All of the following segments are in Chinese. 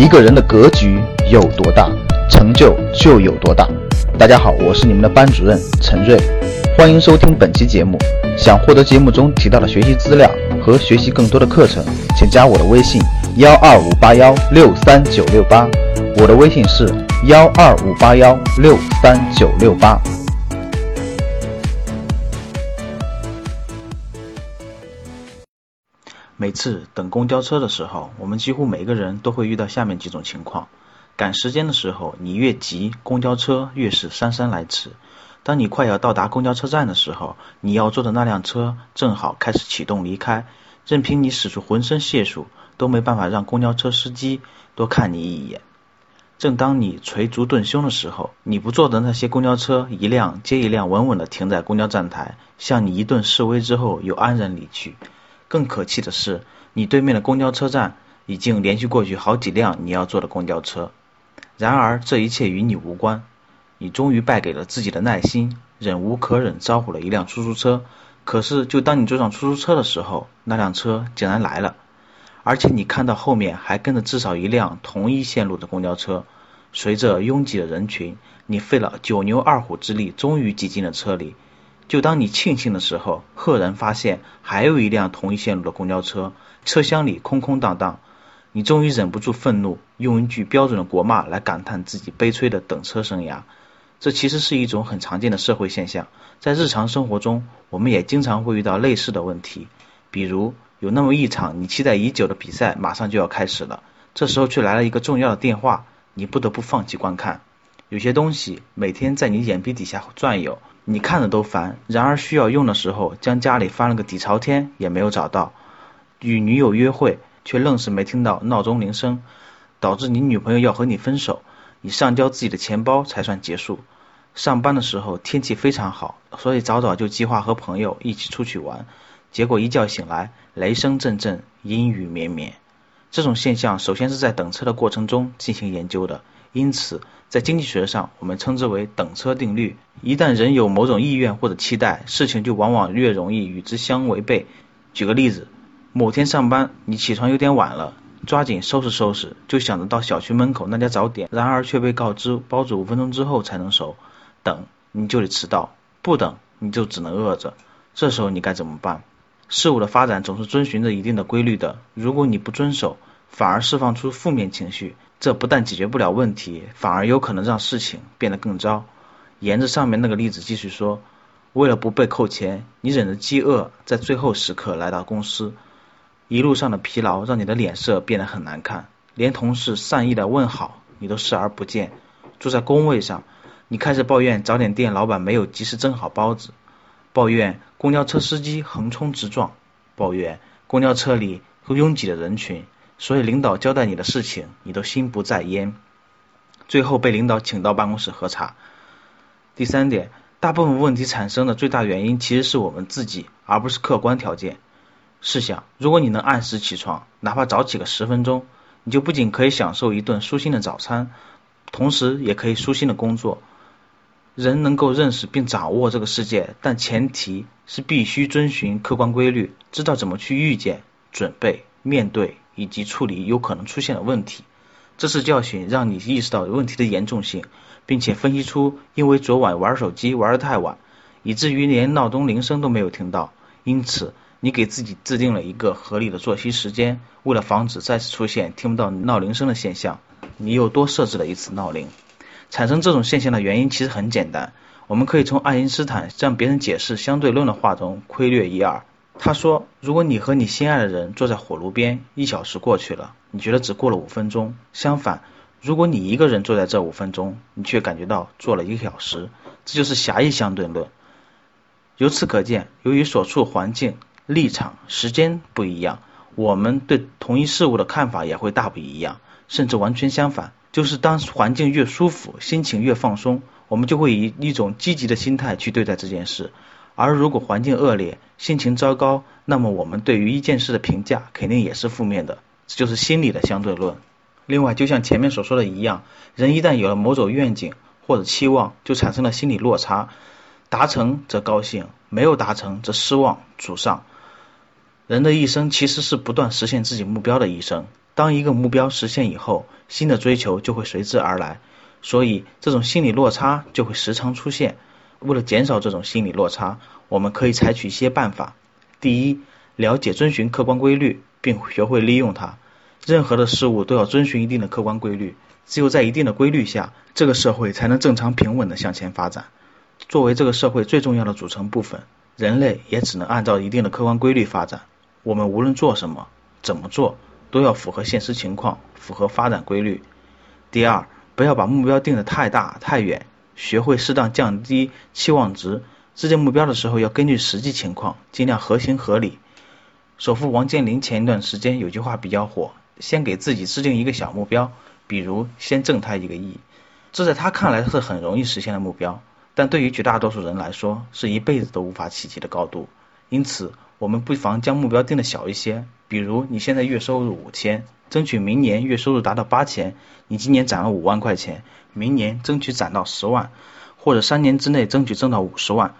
一个人的格局有多大，成就就有多大。大家好，我是你们的班主任陈瑞，欢迎收听本期节目。想获得节目中提到的学习资料和学习更多的课程，请加我的微信幺二五八幺六三九六八。我的微信是幺二五八幺六三九六八。每次等公交车的时候，我们几乎每个人都会遇到下面几种情况：赶时间的时候，你越急，公交车越是姗姗来迟；当你快要到达公交车站的时候，你要坐的那辆车正好开始启动离开，任凭你使出浑身解数，都没办法让公交车司机多看你一眼。正当你捶足顿胸的时候，你不坐的那些公交车一辆接一辆稳稳的停在公交站台，向你一顿示威之后又安然离去。更可气的是，你对面的公交车站已经连续过去好几辆你要坐的公交车。然而这一切与你无关，你终于败给了自己的耐心，忍无可忍招呼了一辆出租车。可是就当你坐上出租车的时候，那辆车竟然来了，而且你看到后面还跟着至少一辆同一线路的公交车。随着拥挤的人群，你费了九牛二虎之力，终于挤进了车里。就当你庆幸的时候，赫然发现还有一辆同一线路的公交车，车厢里空空荡荡。你终于忍不住愤怒，用一句标准的国骂来感叹自己悲催的等车生涯。这其实是一种很常见的社会现象，在日常生活中，我们也经常会遇到类似的问题。比如，有那么一场你期待已久的比赛马上就要开始了，这时候却来了一个重要的电话，你不得不放弃观看。有些东西每天在你眼皮底下转悠。你看着都烦，然而需要用的时候，将家里翻了个底朝天也没有找到。与女友约会，却愣是没听到闹钟铃声，导致你女朋友要和你分手。你上交自己的钱包才算结束。上班的时候天气非常好，所以早早就计划和朋友一起出去玩。结果一觉醒来，雷声阵阵，阴雨绵绵。这种现象首先是在等车的过程中进行研究的。因此，在经济学上，我们称之为等车定律。一旦人有某种意愿或者期待，事情就往往越容易与之相违背。举个例子，某天上班，你起床有点晚了，抓紧收拾收拾，就想着到小区门口那家早点，然而却被告知包子五分钟之后才能熟，等你就得迟到，不等你就只能饿着。这时候你该怎么办？事物的发展总是遵循着一定的规律的，如果你不遵守，反而释放出负面情绪。这不但解决不了问题，反而有可能让事情变得更糟。沿着上面那个例子继续说，为了不被扣钱，你忍着饥饿，在最后时刻来到公司。一路上的疲劳让你的脸色变得很难看，连同事善意的问好你都视而不见。坐在工位上，你开始抱怨早点店老板没有及时蒸好包子，抱怨公交车司机横冲直撞，抱怨公交车里拥挤的人群。所以领导交代你的事情，你都心不在焉，最后被领导请到办公室喝茶。第三点，大部分问题产生的最大原因其实是我们自己，而不是客观条件。试想，如果你能按时起床，哪怕早起个十分钟，你就不仅可以享受一顿舒心的早餐，同时也可以舒心的工作。人能够认识并掌握这个世界，但前提是必须遵循客观规律，知道怎么去预见、准备、面对。以及处理有可能出现的问题，这次教训让你意识到问题的严重性，并且分析出因为昨晚玩手机玩得太晚，以至于连闹钟铃声都没有听到，因此你给自己制定了一个合理的作息时间。为了防止再次出现听不到闹铃声的现象，你又多设置了一次闹铃。产生这种现象的原因其实很简单，我们可以从爱因斯坦向别人解释相对论的话中窥略一二。他说：“如果你和你心爱的人坐在火炉边，一小时过去了，你觉得只过了五分钟。相反，如果你一个人坐在这五分钟，你却感觉到坐了一个小时。这就是狭义相对论。由此可见，由于所处环境、立场、时间不一样，我们对同一事物的看法也会大不一样，甚至完全相反。就是当环境越舒服，心情越放松，我们就会以一种积极的心态去对待这件事。”而如果环境恶劣，心情糟糕，那么我们对于一件事的评价肯定也是负面的，这就是心理的相对论。另外，就像前面所说的一样，人一旦有了某种愿景或者期望，就产生了心理落差，达成则高兴，没有达成则失望、沮丧。人的一生其实是不断实现自己目标的一生。当一个目标实现以后，新的追求就会随之而来，所以这种心理落差就会时常出现。为了减少这种心理落差，我们可以采取一些办法。第一，了解遵循客观规律，并学会利用它。任何的事物都要遵循一定的客观规律，只有在一定的规律下，这个社会才能正常平稳的向前发展。作为这个社会最重要的组成部分，人类也只能按照一定的客观规律发展。我们无论做什么、怎么做，都要符合现实情况，符合发展规律。第二，不要把目标定得太大太远，学会适当降低期望值。制定目标的时候，要根据实际情况，尽量合情合理。首富王健林前一段时间有句话比较火：先给自己制定一个小目标，比如先挣他一个亿。这在他看来是很容易实现的目标，但对于绝大多数人来说，是一辈子都无法企及的高度。因此，我们不妨将目标定的小一些，比如你现在月收入五千，争取明年月收入达到八千。你今年攒了五万块钱，明年争取攒到十万。或者三年之内争取挣到五十万，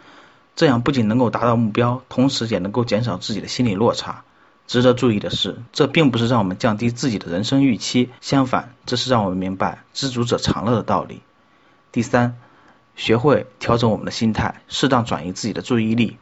这样不仅能够达到目标，同时也能够减少自己的心理落差。值得注意的是，这并不是让我们降低自己的人生预期，相反，这是让我们明白知足者常乐的道理。第三，学会调整我们的心态，适当转移自己的注意力，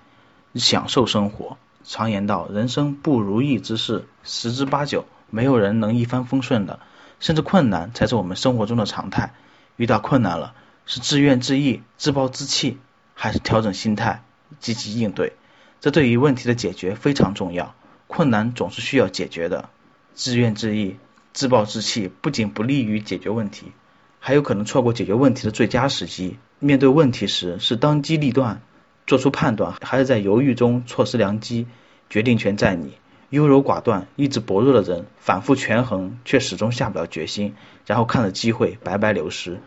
享受生活。常言道，人生不如意之事十之八九，没有人能一帆风顺的，甚至困难才是我们生活中的常态。遇到困难了。是自怨自艾、自暴自弃，还是调整心态、积极应对？这对于问题的解决非常重要。困难总是需要解决的，自怨自艾、自暴自弃不仅不利于解决问题，还有可能错过解决问题的最佳时机。面对问题时，是当机立断做出判断，还是在犹豫中错失良机？决定权在你。优柔寡断、意志薄弱的人，反复权衡却始终下不了决心，然后看着机会白白流失。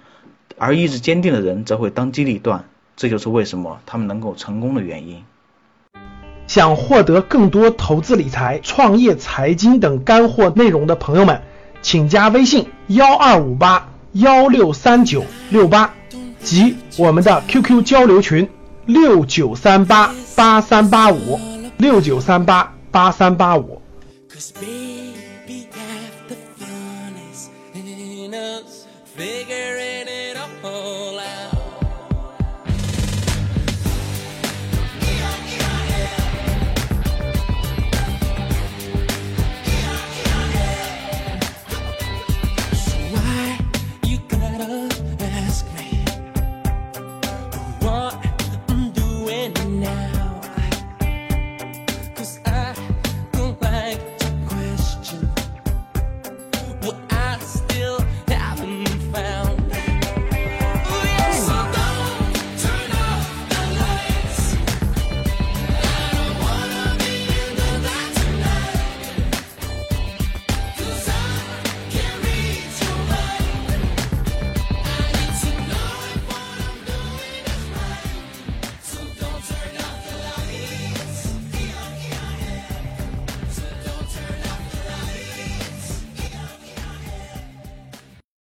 而意志坚定的人则会当机立断，这就是为什么他们能够成功的原因。想获得更多投资理财、创业财经等干货内容的朋友们，请加微信幺二五八幺六三九六八及我们的 QQ 交流群六九三八八三八五六九三八八三八五。figuring it out.